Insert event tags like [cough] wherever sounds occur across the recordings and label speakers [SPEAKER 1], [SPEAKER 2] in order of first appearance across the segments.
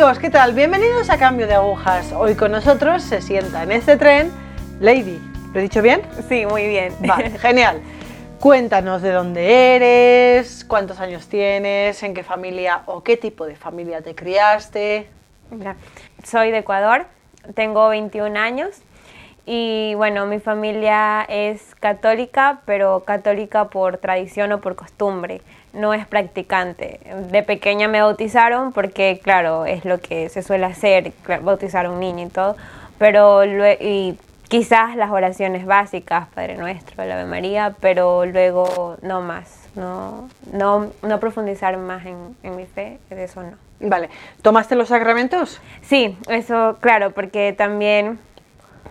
[SPEAKER 1] amigos, ¿qué tal? Bienvenidos a Cambio de Agujas. Hoy con nosotros se sienta en este tren Lady. ¿Lo he dicho bien?
[SPEAKER 2] Sí, muy bien.
[SPEAKER 1] Vale, [laughs] genial. Cuéntanos de dónde eres, cuántos años tienes, en qué familia o qué tipo de familia te criaste.
[SPEAKER 2] Mira, soy de Ecuador, tengo 21 años y bueno, mi familia es católica, pero católica por tradición o por costumbre, no es practicante. De pequeña me bautizaron porque, claro, es lo que se suele hacer, bautizar a un niño y todo, pero y quizás las oraciones básicas, Padre Nuestro, la Ave María, pero luego no más, no, no, no profundizar más en, en mi fe, de eso no.
[SPEAKER 1] Vale, ¿tomaste los sacramentos?
[SPEAKER 2] Sí, eso, claro, porque también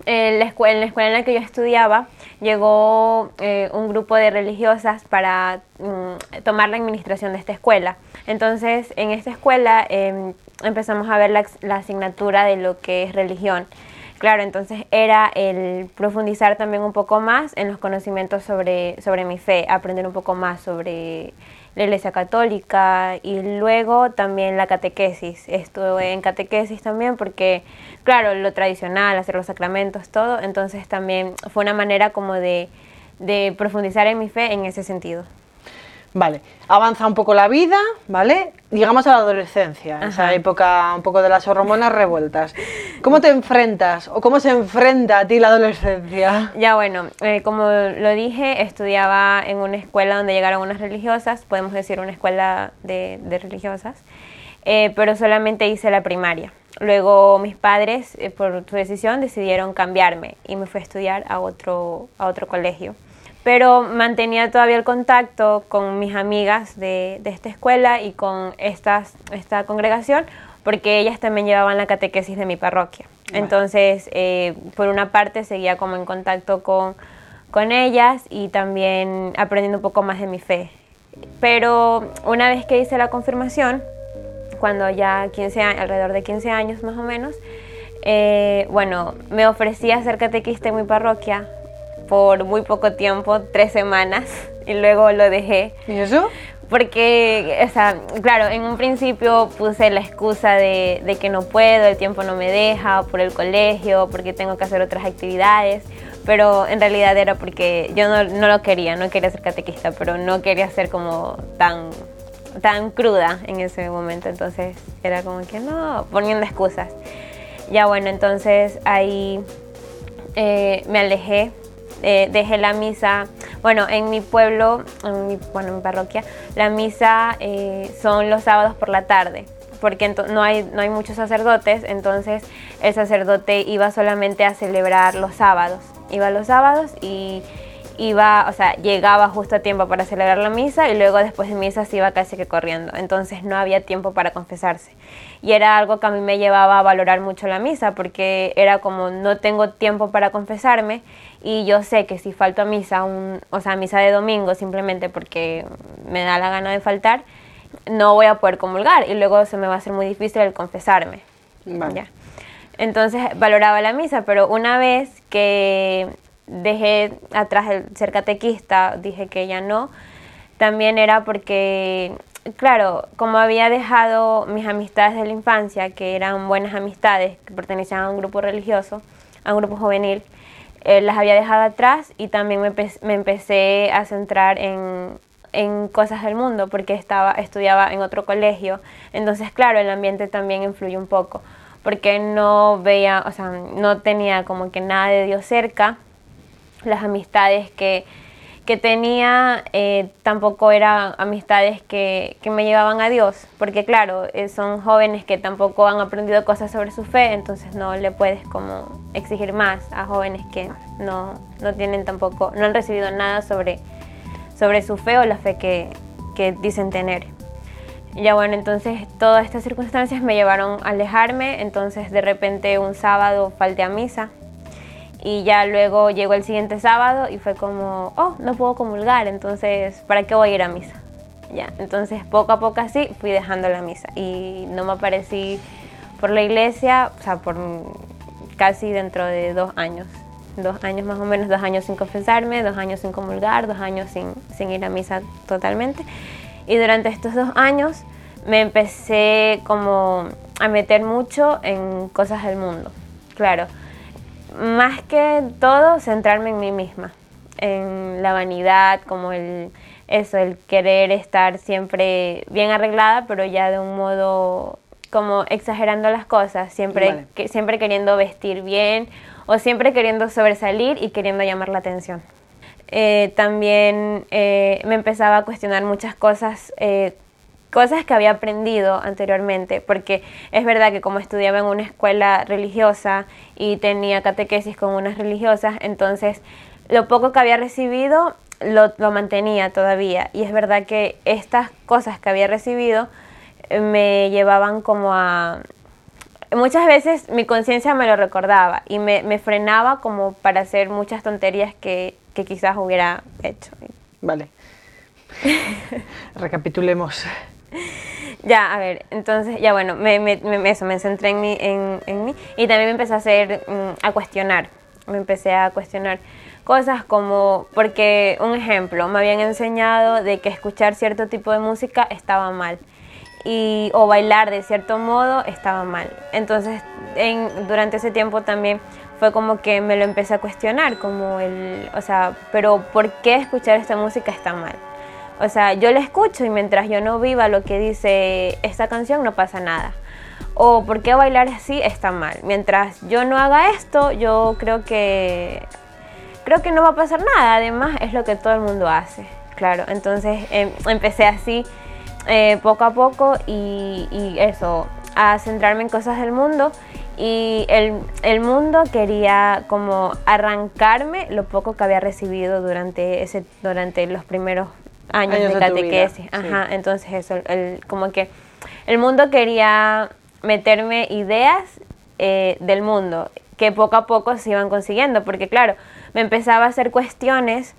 [SPEAKER 2] en la, escuela, en la que yo estudiaba llegó eh, un grupo de religiosas para mm, tomar la administración de esta escuela. Entonces, en esta escuela em, empezamos a ver la, la, asignatura de lo que es religión. Claro, entonces era el profundizar también un poco más en los conocimientos sobre, sobre mi fe, aprender un poco más sobre la Iglesia Católica y luego también la catequesis. Estuve en catequesis también porque, claro, lo tradicional, hacer los sacramentos, todo, entonces también fue una manera como de, de profundizar en mi fe en ese sentido.
[SPEAKER 1] Vale, avanza un poco la vida, ¿vale? Llegamos a la adolescencia, esa época un poco de las hormonas revueltas. ¿Cómo te enfrentas o cómo se enfrenta a ti la adolescencia?
[SPEAKER 2] Ya bueno, eh, como lo dije, estudiaba en una escuela donde llegaron unas religiosas, podemos decir una escuela de, religiosas, eh, pero solamente hice la primaria. Luego mis padres, eh, por su decisión, decidieron cambiarme y me fui a estudiar a otro, a otro colegio pero mantenía todavía el contacto con mis amigas de, de esta escuela y con estas, esta congregación, porque ellas también llevaban la catequesis de mi parroquia. Entonces, eh, por una parte, seguía como en contacto con, con ellas y también aprendiendo un poco más de mi fe. Pero una vez que hice la confirmación, cuando ya 15 alrededor de 15 años más o menos, eh, bueno, me ofrecí a ser catequista en mi parroquia por muy poco tiempo, tres semanas, y luego lo dejé.
[SPEAKER 1] ¿Y eso?
[SPEAKER 2] Porque, o sea, claro, en un principio puse la excusa de, de, que no puedo, el tiempo no me deja, por el colegio, porque tengo que hacer otras actividades, pero en realidad era porque yo no, no lo quería, no quería ser catequista, pero no quería ser como tan, tan cruda en ese momento, entonces era como que no, poniendo excusas. Ya bueno, entonces ahí eh, me alejé eh, dejé la misa, bueno, en mi pueblo, en mi, bueno, en mi parroquia, la misa eh, son los sábados por la tarde, porque no hay, no hay muchos sacerdotes, entonces el sacerdote iba solamente a celebrar los sábados, iba los sábados y iba, o sea, llegaba justo a tiempo para celebrar la misa y luego después de misa se iba casi que corriendo. Entonces no había tiempo para confesarse. Y era algo que a mí me llevaba a valorar mucho la misa porque era como no tengo tiempo para confesarme y yo sé que si falto a misa, un, o sea, misa de domingo simplemente porque me da la gana de faltar, no voy a poder comulgar y luego se me va a hacer muy difícil el confesarme. ¿ya? Entonces valoraba la misa, pero una vez que dejé atrás el ser catequista, dije que ya no, también era porque, claro, como había dejado mis amistades de la infancia, que eran buenas amistades, que pertenecían a un grupo religioso, a un grupo juvenil, eh, las había dejado atrás y también me, me empecé a centrar en, en, cosas del mundo porque estaba, estudiaba en otro colegio. Entonces, claro, el ambiente también influye un poco porque no veía, o sea, no tenía como que nada de Dios cerca las amistades que, que tenía eh, tampoco eran amistades que, que, me llevaban a Dios, porque claro, eh, son jóvenes que tampoco han aprendido cosas sobre su fe, entonces no le puedes como exigir más a jóvenes que no, no tienen tampoco, no han recibido nada sobre, sobre su fe o la fe que, que dicen tener. Ya bueno, entonces todas estas circunstancias me llevaron a alejarme, entonces de repente un sábado falté a misa y ya luego llegó el siguiente sábado y fue como, oh, no puedo comulgar, entonces, ¿para qué voy a ir a misa? Ya, entonces poco a poco así fui dejando la misa y no me aparecí por la iglesia, o sea, por casi dentro de dos años. Dos años más o menos, dos años sin confesarme, dos años sin comulgar, dos años sin, sin ir a misa totalmente. Y durante estos dos años me empecé como a meter mucho en cosas del mundo, claro. Más que todo, centrarme en mí misma, en la vanidad, como el, eso, el querer estar siempre bien arreglada, pero ya de un modo como exagerando las cosas, siempre, que, siempre queriendo vestir bien o siempre queriendo sobresalir y queriendo llamar la atención. Eh, también eh, me empezaba a cuestionar muchas cosas, eh, cosas que había aprendido anteriormente, porque es verdad que como estudiaba en una escuela religiosa y tenía catequesis con unas religiosas, entonces lo poco que había recibido lo, lo mantenía todavía. Y es verdad que estas cosas que había recibido me llevaban como a... Muchas veces mi conciencia me lo recordaba y me, me, frenaba como para hacer muchas tonterías que, que quizás hubiera hecho.
[SPEAKER 1] Vale. [laughs] Recapitulemos. [laughs]
[SPEAKER 2] Ya, a ver, entonces, ya bueno, me, me, eso, me centré en mí, en, mí y también me empecé a hacer, mm, a cuestionar, me empecé a cuestionar cosas como, porque un ejemplo, me habían enseñado de que escuchar cierto tipo de música estaba mal y, o bailar de cierto modo estaba mal. Entonces, en, durante ese tiempo también fue como que me lo empecé a cuestionar, como el, o sea, pero ¿por qué escuchar esta música está mal? O sea, yo la escucho y mientras yo no viva lo que dice esta canción no pasa nada. O ¿por qué bailar así está mal? Mientras yo no haga esto, yo creo que creo que no va a pasar nada. Además, es lo que todo el mundo hace. Claro, entonces em, empecé así eh, poco a poco y, eso, a centrarme en cosas del mundo y el, mundo quería como arrancarme lo poco que había recibido durante, ese, durante los primeros años, de catequesis. Ajá, entonces eso, el, como que el mundo quería meterme ideas eh, del mundo que poco a poco se iban consiguiendo, porque claro, me empezaba a hacer cuestiones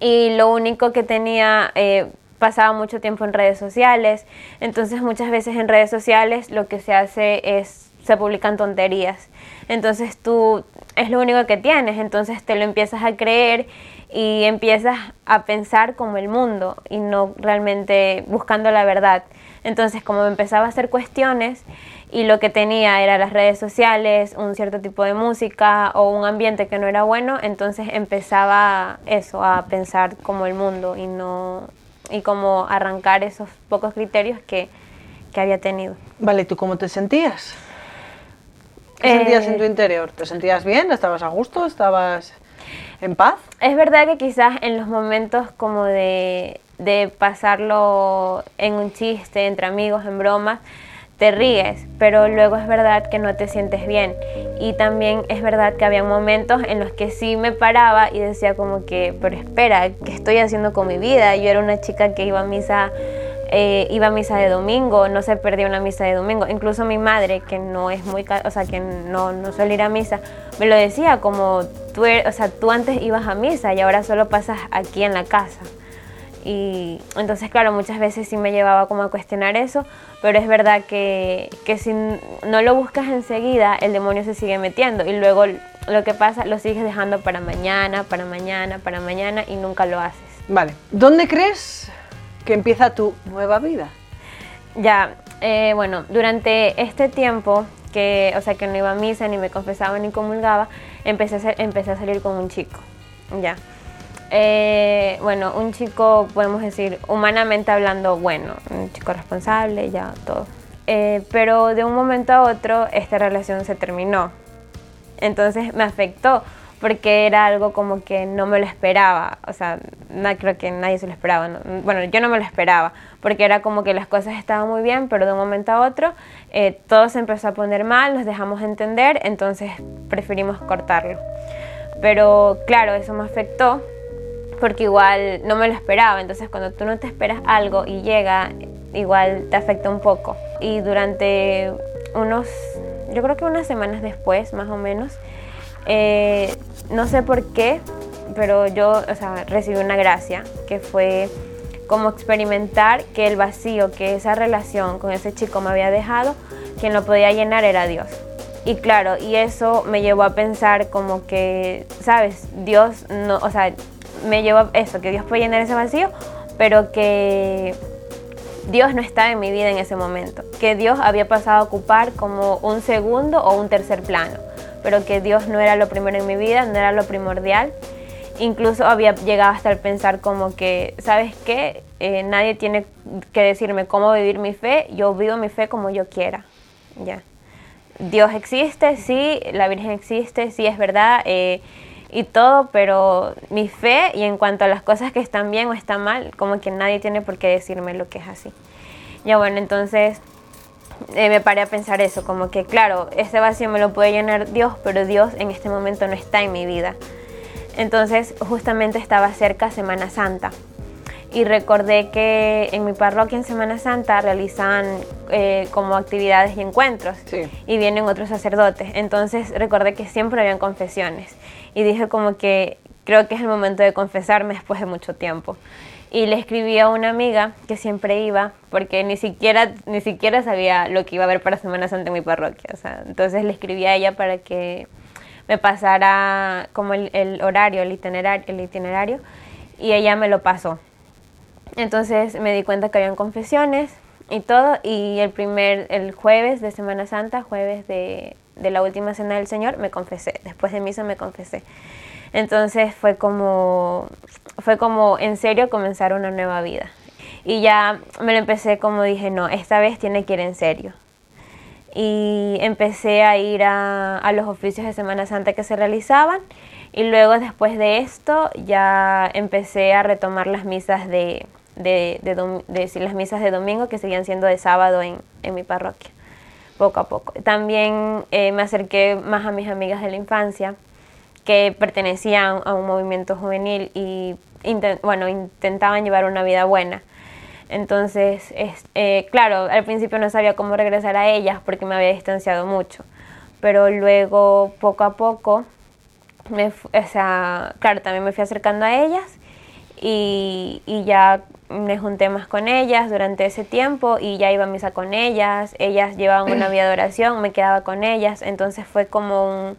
[SPEAKER 2] y lo único que tenía... Eh, pasaba mucho tiempo en redes sociales, entonces muchas veces en redes sociales lo que se hace es, se publican tonterías, entonces tú es lo único que tienes, entonces te lo empiezas a creer y empiezas a pensar como el mundo y no realmente buscando la verdad. Entonces como me empezaba a hacer cuestiones y lo que tenía era las redes sociales, un cierto tipo de música o un ambiente que no era bueno, entonces empezaba eso, a pensar como el mundo y no y como arrancar esos pocos criterios que, que había tenido.
[SPEAKER 1] Vale, ¿tú cómo te sentías? ¿Qué sentías en tu eh, interior? ¿Te sentías bien? ¿Estabas a gusto? ¿Estabas en paz?
[SPEAKER 2] Es verdad que quizás en los momentos como de, de pasarlo en un chiste, entre amigos, en bromas, te ríes, pero luego es verdad que no te sientes bien. Y también es verdad que había momentos en los que sí me paraba y decía como que, pero espera, ¿qué estoy haciendo con mi vida? Yo era una chica que iba a misa, eh, iba a misa de domingo, no se perdía una misa de domingo. Incluso mi madre, que no es muy, o sea, que no, no suele ir a misa, me lo decía como, tú, er, o sea, tú antes ibas a misa y ahora solo pasas aquí en la casa. Y entonces, claro, muchas veces sí me llevaba como a cuestionar eso, pero es verdad que, que si no lo buscas enseguida, el demonio se sigue metiendo y luego lo que pasa lo sigues dejando para mañana, para mañana, para mañana y nunca lo haces.
[SPEAKER 1] Vale, ¿dónde crees que empieza tu nueva vida?
[SPEAKER 2] Ya, eh, bueno, durante este tiempo que, o sea, que no iba a misa, ni me confesaba, ni comulgaba, empecé a, empecé a salir con un chico, ya. Eh, bueno, un chico, podemos decir, humanamente hablando, bueno, un chico responsable, ya todo. Eh, pero de un momento a otro esta relación se terminó. Entonces me afectó porque era algo como que no me lo esperaba. O sea, no, creo que nadie se lo esperaba. Bueno, yo no me lo esperaba porque era como que las cosas estaban muy bien, pero de un momento a otro eh, todo se empezó a poner mal, nos dejamos entender, entonces preferimos cortarlo. Pero claro, eso me afectó porque igual no me lo esperaba. Entonces cuando tú no te esperas algo y llega, igual te afecta un poco. Y durante unos, yo creo que unas semanas después, más o menos, eh, no sé por qué, pero yo o sea, recibí una gracia que fue como experimentar que el vacío que esa relación con ese chico me había dejado, quien lo podía llenar era Dios. Y claro, y eso me llevó a pensar como que, ¿sabes? Dios no, o sea, me llevó a eso, que Dios puede llenar ese vacío, pero que, Dios no estaba en mi vida en ese momento, que Dios había pasado a ocupar como un segundo o un tercer plano, pero que Dios no era lo primero en mi vida, no era lo primordial. Incluso había llegado hasta el pensar como que, ¿sabes qué? Eh, nadie tiene que decirme cómo vivir mi fe, yo vivo mi fe como yo quiera. Ya. Dios existe, sí, la Virgen existe, sí es verdad, eh, y todo, pero mi fe y en cuanto a las cosas que están bien o están mal, como que nadie tiene por qué decirme lo que es así. Ya bueno, entonces eh, me paré a pensar eso, como que claro, ese vacío me lo puede llenar Dios, pero Dios en este momento no está en mi vida. Entonces justamente estaba cerca Semana Santa y recordé que en mi parroquia en Semana Santa realizan eh, como actividades y encuentros y vienen otros sacerdotes. Entonces recordé que siempre habían confesiones y dije como que creo que es el momento de confesarme después de mucho tiempo. Y le escribí a una amiga que siempre iba, porque ni siquiera, ni siquiera sabía lo que iba a haber para Semana Santa en mi parroquia. Entonces le escribí a ella para que me pasara como el, horario, el itinerario, el itinerario, y ella me lo pasó. Entonces me di cuenta que habían confesiones y todo, y el primer, el jueves de Semana Santa, jueves de, de la última cena del Señor, me confesé. Después de misa me confesé. Entonces fue como, fue como en serio comenzar una nueva vida. Y ya me lo empecé como dije, no, esta vez tiene que ir en serio. Y empecé a ir a, a los oficios de Semana Santa que se realizaban. Y luego después de esto ya empecé a retomar las misas de, de, de, las misas de domingo que seguían siendo de sábado en, en mi parroquia poco a poco. También eh, me acerqué más a mis amigas de la infancia que pertenecían a un movimiento juvenil y bueno, intentaban llevar una vida buena. Entonces, eh, claro, al principio no sabía cómo regresar a ellas porque me había distanciado mucho, pero luego poco a poco, me, o sea, claro, también me fui acercando a ellas y ya me junté más con ellas durante ese tiempo y ya iba a misa con ellas, ellas llevaban una vida de oración, me quedaba con ellas, entonces fue como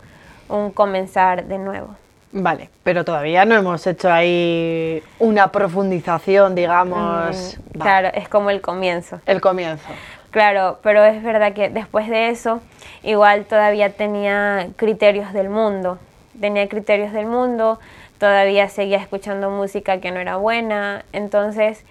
[SPEAKER 2] un, comenzar de nuevo.
[SPEAKER 1] Vale, pero todavía no hemos hecho ahí una profundización, digamos.
[SPEAKER 2] Mm, claro, es como el comienzo.
[SPEAKER 1] El comienzo.
[SPEAKER 2] Claro, pero es verdad que después de eso, igual todavía tenía criterios del mundo. Tenía criterios del mundo, todavía seguía escuchando música que no era buena. Entonces,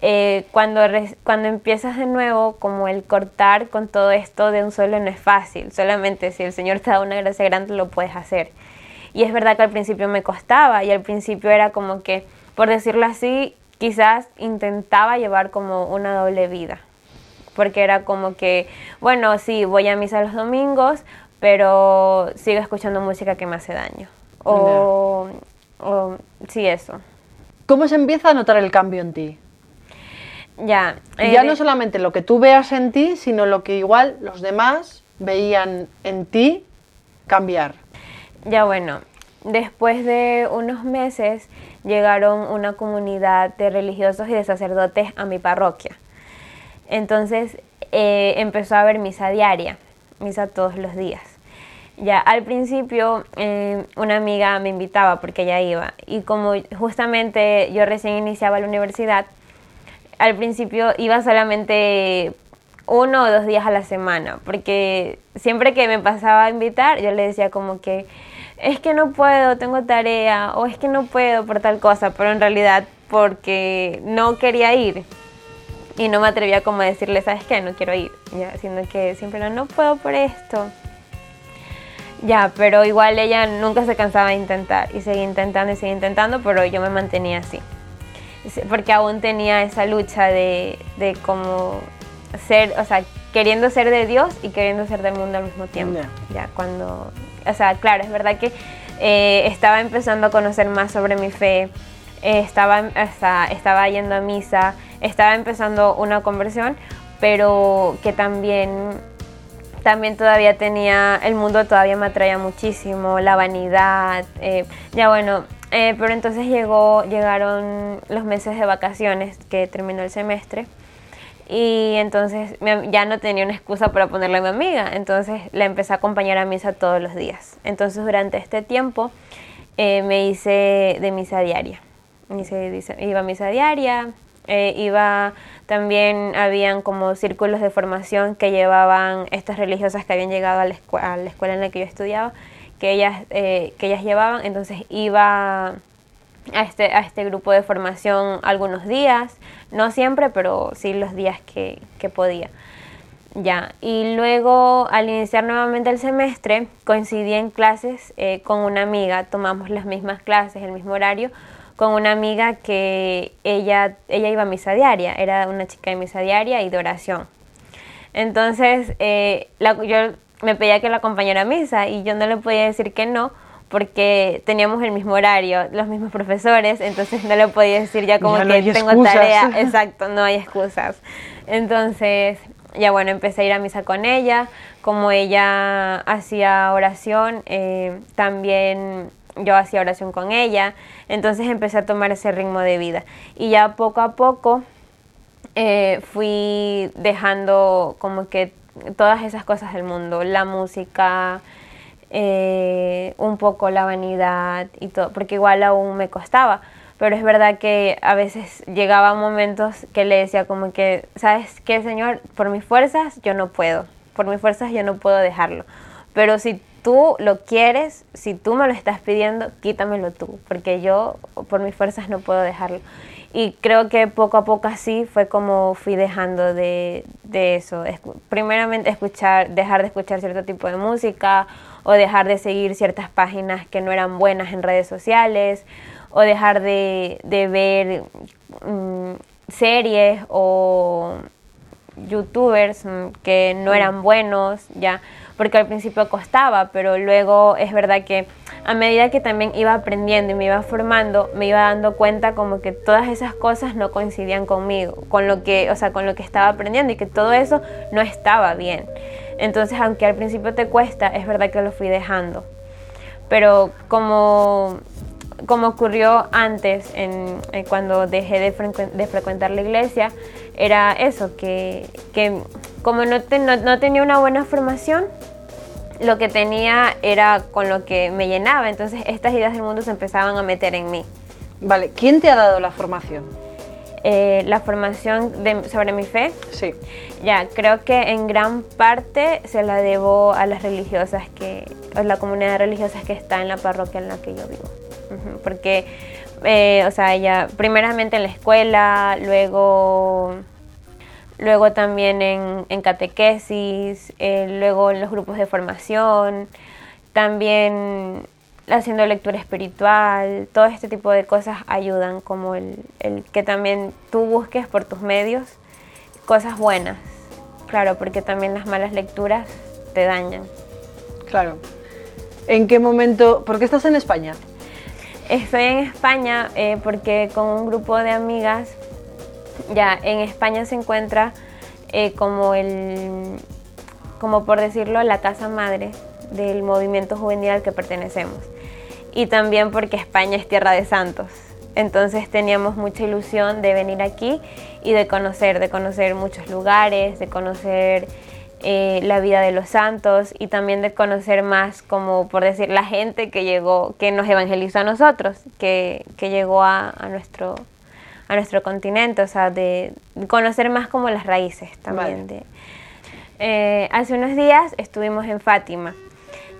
[SPEAKER 2] eh, cuando, cuando empiezas de nuevo, como el cortar con todo esto de un solo no es fácil. Solamente si el Señor te da una gracia grande lo puedes hacer. Y es verdad que al principio me costaba y al principio era como que, por decirlo así, quizás intentaba llevar como una doble vida. Porque era como que, bueno, sí, voy a misa los domingos, pero sigo escuchando música que me hace daño. O, sí, eso.
[SPEAKER 1] ¿Cómo se empieza a notar el cambio en ti?
[SPEAKER 2] Ya.
[SPEAKER 1] ya eh, no solamente lo que tú veas en ti, sino lo que igual los demás veían en ti cambiar.
[SPEAKER 2] Ya bueno, después de unos meses llegaron una comunidad de religiosos y de sacerdotes a mi parroquia. Entonces eh, empezó a haber misa diaria, misa todos los días. Ya, al principio eh, una amiga me invitaba porque ella iba y como justamente yo recién iniciaba la universidad, al principio iba solamente uno o dos días a la semana, porque siempre que me pasaba a invitar yo le decía como que es que no puedo, tengo tarea o es que no puedo por tal cosa, pero en realidad porque no quería ir y no me atrevía como a decirle, ¿sabes qué? No quiero ir, ya, sino que siempre no, no puedo por esto. Ya, pero igual ella nunca se cansaba de intentar y seguía intentando y seguía intentando, pero yo me mantenía así. Porque aún tenía esa lucha de, de como ser, o sea, queriendo ser de Dios y queriendo ser del mundo al mismo tiempo. Ya, cuando, o sea, claro, es verdad que eh, estaba empezando a conocer más sobre mi fe, eh, estaba, o estaba yendo a misa, estaba empezando una conversión, pero que también también todavía tenía, el mundo todavía me atraía muchísimo, la vanidad, eh, ya bueno, pero entonces llegó, llegaron los meses de vacaciones que terminó el semestre y entonces ya no tenía una excusa para ponerle a mi amiga, entonces la empecé a acompañar a misa todos los días. Entonces durante este tiempo eh, me hice de misa diaria, iba a misa diaria, Eh, iba también, habían como círculos de formación que llevaban estas religiosas que habían llegado a la, a la escuela en la que yo estudiaba, que ellas, eh, que ellas llevaban, entonces iba a este, a este grupo de formación algunos días, no siempre, pero sí los días que, que podía. Ya, y luego al iniciar nuevamente el semestre coincidí en clases eh, con una amiga, tomamos las mismas clases, el mismo horario, con una amiga que ella, ella iba a misa diaria, era una chica de misa diaria y de oración. Entonces eh, yo me pedía que la acompañara a misa y yo no le podía decir que no porque teníamos el mismo horario, los mismos profesores, entonces no le podía decir ya como que tengo tarea, [laughs] exacto, no hay excusas. Entonces ya bueno, empecé a ir a misa con ella, como ella hacía oración, eh, también yo hacía oración con ella, entonces empecé a tomar ese ritmo de vida. Y ya poco a poco eh, fui dejando como que todas esas cosas del mundo, la música, eh, un poco la vanidad y todo, porque igual aún me costaba pero es verdad que a veces llegaba momentos que le decía como que, ¿sabes qué, Señor? Por mis fuerzas yo no puedo, por mis fuerzas yo no puedo dejarlo, pero si tú lo quieres, si tú me lo estás pidiendo, quítamelo tú, porque yo por mis fuerzas no puedo dejarlo. Y creo que poco a poco así fue como fui dejando de, de eso. primeramente escuchar, dejar de escuchar cierto tipo de música o dejar de seguir ciertas páginas que no eran buenas en redes sociales o dejar de, ver mm, series o youtubers mm, que no eran buenos, ya, porque al principio costaba, pero luego es verdad que a medida que también iba aprendiendo y me iba formando, me iba dando cuenta como que todas esas cosas no coincidían conmigo, con lo que, o sea, con lo que estaba aprendiendo y que todo eso no estaba bien. Entonces, aunque al principio te cuesta, es verdad que lo fui dejando. Pero como como ocurrió antes, en, cuando dejé de, frecuentar la iglesia, era eso, que, como no, no, tenía una buena formación, lo que tenía era con lo que me llenaba, entonces estas ideas del mundo se empezaban a meter en mí.
[SPEAKER 1] Vale, ¿quién te ha dado la formación?
[SPEAKER 2] Eh, la formación sobre mi fe.
[SPEAKER 1] Sí.
[SPEAKER 2] Ya, creo que en gran parte se la debo a las religiosas que, a la comunidad de religiosas que está en la parroquia en la que yo vivo porque, eh, o sea, ella primeramente en la escuela, luego, luego también en, catequesis, eh, luego en los grupos de formación, también haciendo lectura espiritual, todo este tipo de cosas ayudan, como el, el que también tú busques por tus medios cosas buenas, claro, porque también las malas lecturas te dañan.
[SPEAKER 1] Claro. ¿En qué momento? ¿Por qué estás en España?
[SPEAKER 2] Estoy en España eh, porque con un grupo de amigas, ya en España se encuentra eh, como el, como por decirlo, la casa madre del movimiento juvenil al que pertenecemos. Y también porque España es tierra de santos. Entonces teníamos mucha ilusión de venir aquí y de conocer, de conocer muchos lugares, de conocer eh, la vida de los santos y también de conocer más, como por decir, la gente que llegó, que nos evangelizó a nosotros, que, que llegó a, nuestro, a nuestro continente, o sea, de conocer más como las raíces también. De, eh, hace unos días estuvimos en Fátima.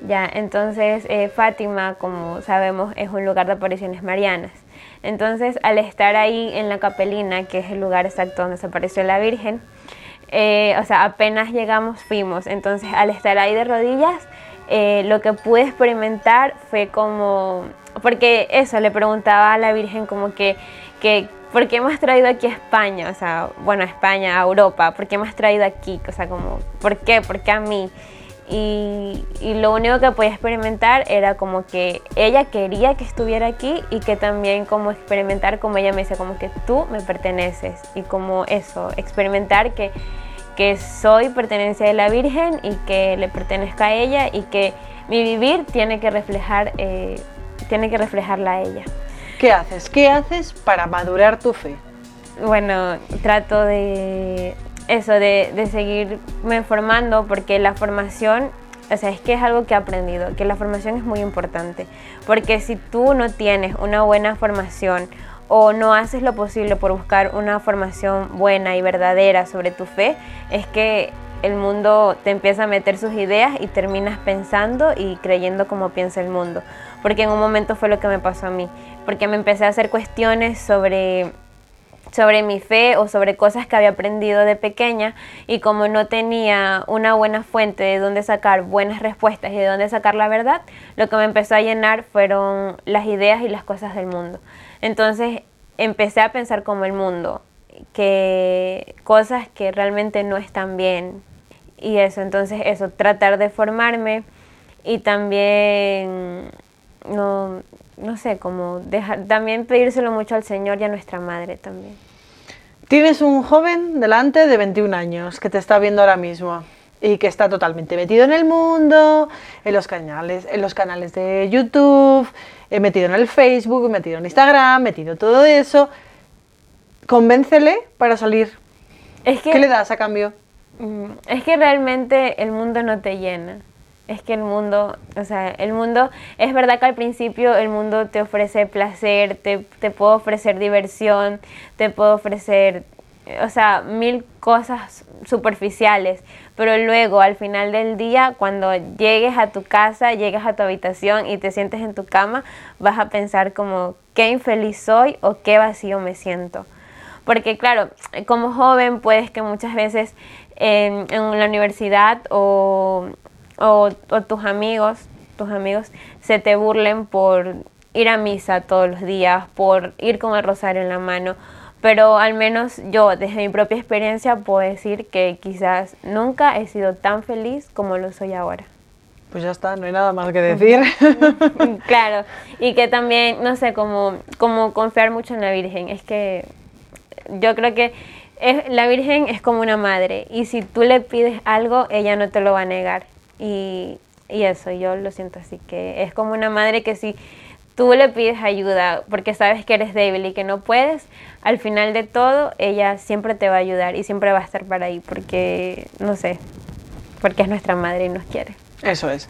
[SPEAKER 2] Ya, entonces eh, Fátima, como sabemos, es un lugar de apariciones marianas. Entonces, al estar ahí en la capelina, que es el lugar exacto donde se apareció la Virgen, eh, o sea, apenas llegamos fuimos. Entonces, al estar ahí de rodillas, eh, lo que pude experimentar fue como, porque eso, le preguntaba a la Virgen como que, que ¿por qué hemos traído aquí a España? O sea, bueno, España, a Europa, ¿por qué hemos traído aquí? O sea, como, ¿por qué? ¿Por qué a mí? Y, y, lo único que podía experimentar era como que ella quería que estuviera aquí y que también como experimentar como ella me dice como que tú me perteneces y como eso, experimentar que que soy pertenencia de la Virgen y que le pertenezca a ella y que mi vivir tiene que reflejar, eh, tiene que reflejarla a ella.
[SPEAKER 1] ¿Qué haces? ¿Qué haces para madurar tu fe?
[SPEAKER 2] Bueno, trato de eso, de, de seguirme formando porque la formación, o sea, es que es algo que he aprendido, que la formación es muy importante, porque si tú no tienes una buena formación o no haces lo posible por buscar una formación buena y verdadera sobre tu fe, es que el mundo te empieza a meter sus ideas y terminas pensando y creyendo como piensa el mundo. Porque en un momento fue lo que me pasó a mí, porque me empecé a hacer cuestiones sobre sobre mi fe o sobre cosas que había aprendido de pequeña y como no tenía una buena fuente de dónde sacar buenas respuestas y de dónde sacar la verdad, lo que me empezó a llenar fueron las ideas y las cosas del mundo. Entonces empecé a pensar como el mundo, que cosas que realmente no están bien y eso, entonces eso, tratar de formarme y también no, no sé, como dejar, también pedírselo mucho al Señor y a nuestra madre también.
[SPEAKER 1] Tienes un joven delante de 21 años que te está viendo ahora mismo y que está totalmente metido en el mundo, en los canales, en los canales de YouTube, he metido en el Facebook, metido en Instagram, metido todo eso. Convéncele para salir. ¿Qué le das a cambio?
[SPEAKER 2] Mm, es que realmente el mundo no te llena es que el mundo, o sea, el mundo, es verdad que al principio el mundo te ofrece placer, te, te puede ofrecer diversión, te puede ofrecer, o sea, mil cosas superficiales, pero luego al final del día, cuando llegues a tu casa, llegues a tu habitación y te sientes en tu cama, vas a pensar como, qué infeliz soy o qué vacío me siento. Porque claro, como joven puedes que muchas veces en, en la universidad o o, tus amigos, tus amigos se te burlen por ir a misa todos los días, por ir con el rosario en la mano, pero al menos yo desde mi propia experiencia puedo decir que quizás nunca he sido tan feliz como lo soy ahora.
[SPEAKER 1] Pues ya está, no hay nada más que decir. [laughs]
[SPEAKER 2] claro, y que también, no sé, como, como confiar mucho en la Virgen. Es que yo creo que es, la Virgen es como una madre y si tú le pides algo, ella no te lo va a negar. Y, eso, yo lo siento así, que es como una madre que si tú le pides ayuda porque sabes que eres débil y que no puedes, al final de todo ella siempre te va a ayudar y siempre va a estar para ahí porque, no sé, porque es nuestra madre y nos quiere.
[SPEAKER 1] Eso es.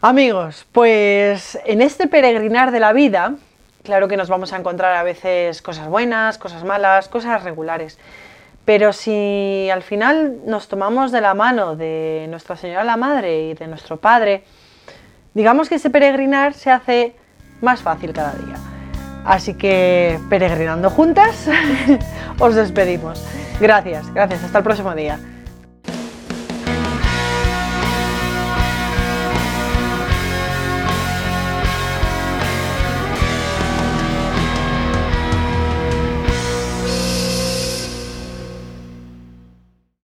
[SPEAKER 1] Amigos, pues en este peregrinar de la vida, claro que nos vamos a encontrar a veces cosas buenas, cosas malas, cosas regulares. Pero si al final nos tomamos de la mano de Nuestra Señora la Madre y de nuestro Padre, digamos que ese peregrinar se hace más fácil cada día. Así que peregrinando juntas, [laughs] os despedimos. Gracias, gracias. Hasta el próximo día.